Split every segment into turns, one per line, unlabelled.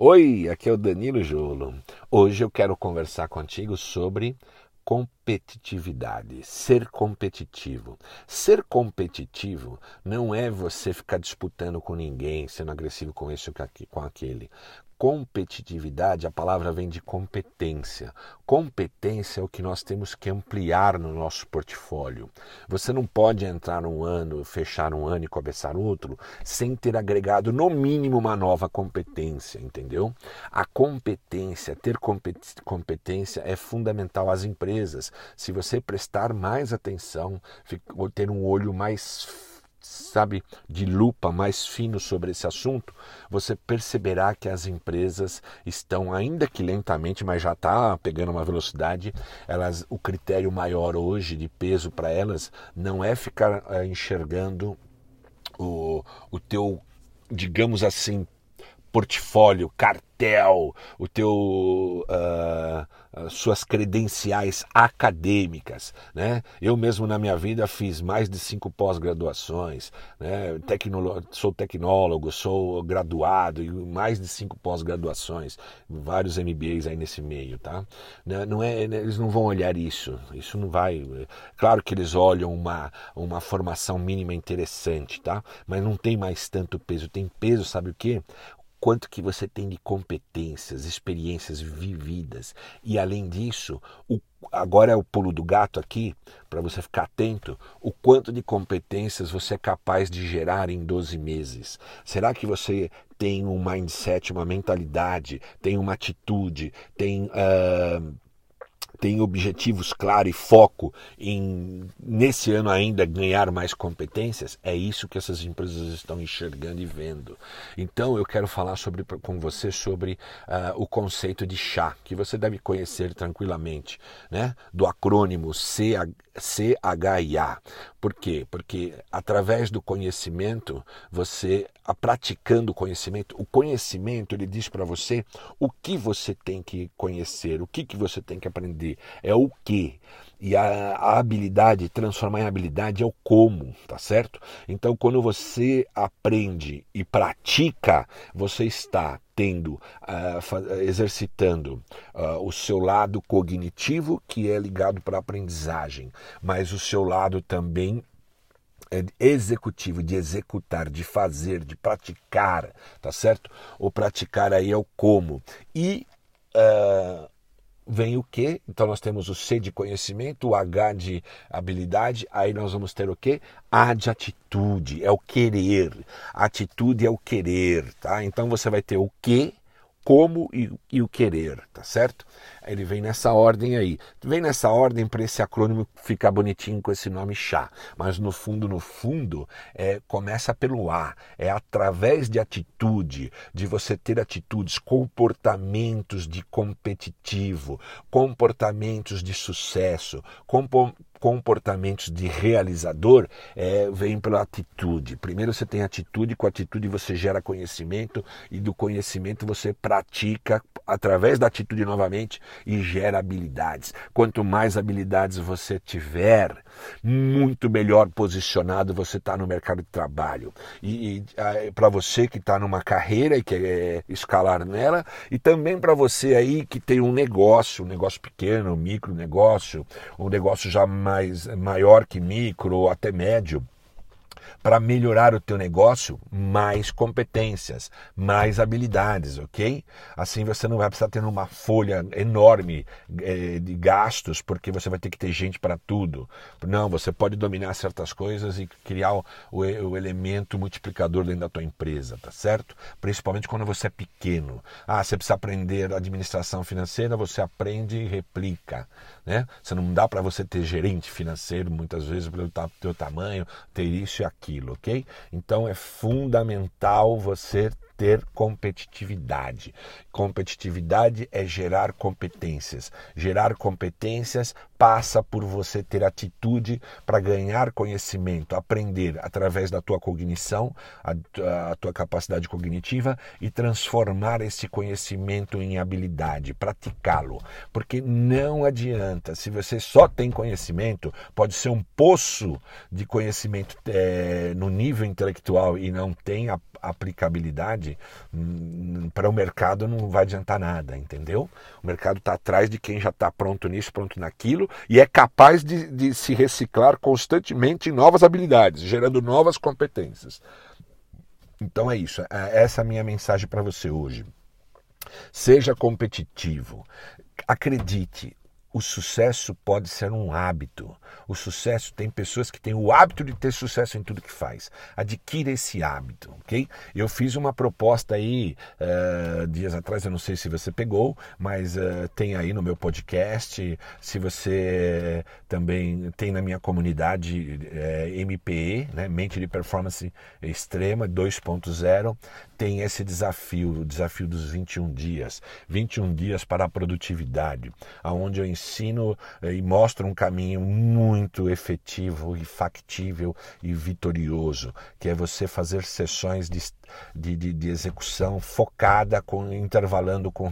Oi, aqui é o Danilo Jolo. Hoje eu quero conversar contigo sobre competitividade, ser competitivo. Ser competitivo não é você ficar disputando com ninguém, sendo agressivo com esse ou com aquele competitividade, a palavra vem de competência. Competência é o que nós temos que ampliar no nosso portfólio. Você não pode entrar um ano, fechar um ano e começar outro sem ter agregado no mínimo uma nova competência, entendeu? A competência, ter competência é fundamental às empresas. Se você prestar mais atenção, ter um olho mais sabe, de lupa mais fino sobre esse assunto, você perceberá que as empresas estão, ainda que lentamente, mas já está pegando uma velocidade, elas, o critério maior hoje de peso para elas não é ficar é, enxergando o, o teu, digamos assim, portfólio, cartel, o teu, uh, suas credenciais acadêmicas, né? Eu mesmo na minha vida fiz mais de cinco pós-graduações, né? Tecnolo sou tecnólogo, sou graduado e mais de cinco pós-graduações, vários MBAs aí nesse meio, tá? Né, não é, né, eles não vão olhar isso, isso não vai. Claro que eles olham uma uma formação mínima interessante, tá? Mas não tem mais tanto peso, tem peso, sabe o que? Quanto que você tem de competências, experiências vividas. E além disso, o, agora é o pulo do gato aqui, para você ficar atento, o quanto de competências você é capaz de gerar em 12 meses. Será que você tem um mindset, uma mentalidade, tem uma atitude, tem. Uh, tem objetivos claros e foco em, nesse ano ainda, ganhar mais competências, é isso que essas empresas estão enxergando e vendo. Então, eu quero falar sobre, com você sobre uh, o conceito de chá, que você deve conhecer tranquilamente, né? do acrônimo CHIA. Por quê? Porque através do conhecimento, você, a praticando o conhecimento, o conhecimento ele diz para você o que você tem que conhecer, o que, que você tem que aprender, é o que. E a, a habilidade, transformar em habilidade é o como, tá certo? Então, quando você aprende e pratica, você está tendo, uh, exercitando uh, o seu lado cognitivo, que é ligado para a aprendizagem, mas o seu lado também é executivo, de executar, de fazer, de praticar, tá certo? O praticar aí é o como. E uh, vem o que? Então nós temos o C de conhecimento, o H de habilidade, aí nós vamos ter o que? A de atitude, é o querer. Atitude é o querer, tá? Então você vai ter o que como e, e, o querer, tá certo? Ele vem nessa ordem aí. Vem nessa ordem para esse acrônimo ficar bonitinho com esse nome chá. Mas no fundo, no fundo, é, começa pelo A. É através de atitude, de você ter atitudes, comportamentos de competitivo, comportamentos de sucesso, comportamentos de realizador é, vem pela atitude. Primeiro você tem atitude, com atitude você gera conhecimento e do conhecimento você pratica através da atitude novamente e gera habilidades. Quanto mais habilidades você tiver, muito melhor posicionado você está no mercado de trabalho. E, e para você que está numa carreira e quer é, escalar nela, e também para você aí que tem um negócio, um negócio pequeno, um micro negócio, um negócio já mais maior que micro ou até médio para melhorar o teu negócio, mais competências, mais habilidades, ok? Assim você não vai precisar ter uma folha enorme é, de gastos, porque você vai ter que ter gente para tudo. Não, você pode dominar certas coisas e criar o, o, o elemento multiplicador dentro da tua empresa, tá certo? Principalmente quando você é pequeno. Ah, você precisa aprender administração financeira, você aprende e replica, né? Você não dá para você ter gerente financeiro muitas vezes pelo teu tamanho, ter isso e aquilo ok? Então é fundamental você ter competitividade. Competitividade é gerar competências. Gerar competências passa por você ter atitude para ganhar conhecimento, aprender através da tua cognição, a, a, tua capacidade cognitiva e transformar esse conhecimento em habilidade, praticá-lo. Porque não adianta, se você só tem conhecimento, pode ser um poço de conhecimento é, no nível intelectual e não tem a aplicabilidade oportunidade, hum, para o mercado não vai adiantar nada, entendeu? O mercado está atrás de quem já está pronto nisso, pronto naquilo e é capaz de, de se reciclar constantemente em novas habilidades, gerando novas competências. Então é isso. É, essa é a minha mensagem para você hoje. Seja competitivo. Acredite, o sucesso pode ser um hábito. O sucesso tem pessoas que têm o hábito de ter sucesso em tudo que faz. Adquira esse hábito, ok? Eu fiz uma proposta aí uh, dias atrás, eu não sei se você pegou, mas uh, tem aí no meu podcast. Se você também tem na minha comunidade uh, eh, MPE, né? Mente de Performance Extrema 2.0, tem esse desafio, o desafio dos 21 dias. 21 dias para a produtividade, aonde eu ensino eh, e mostro um caminho muito efetivo e factível e vitorioso, que é você fazer sessões de, de, de, de execução focada, com intervalando com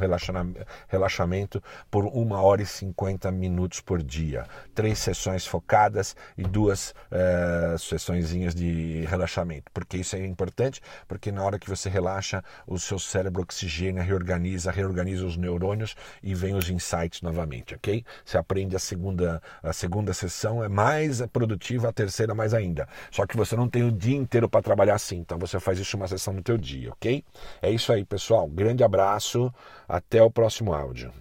relaxamento por uma hora e 50 minutos por dia. Três sessões focadas e duas uh, sessõezinhas de relaxamento. Porque isso é importante, porque na hora que você relaxa, o seu cérebro oxigena, reorganiza, reorganiza os neurônios e vem os insights novamente, ok? Você aprende a segunda, a segunda sessão é mais produtiva, a terceira mais ainda. Só que você não tem o dia inteiro para trabalhar assim, então você faz isso uma sessão no teu dia, ok? É isso aí, pessoal. Grande abraço, até o próximo áudio.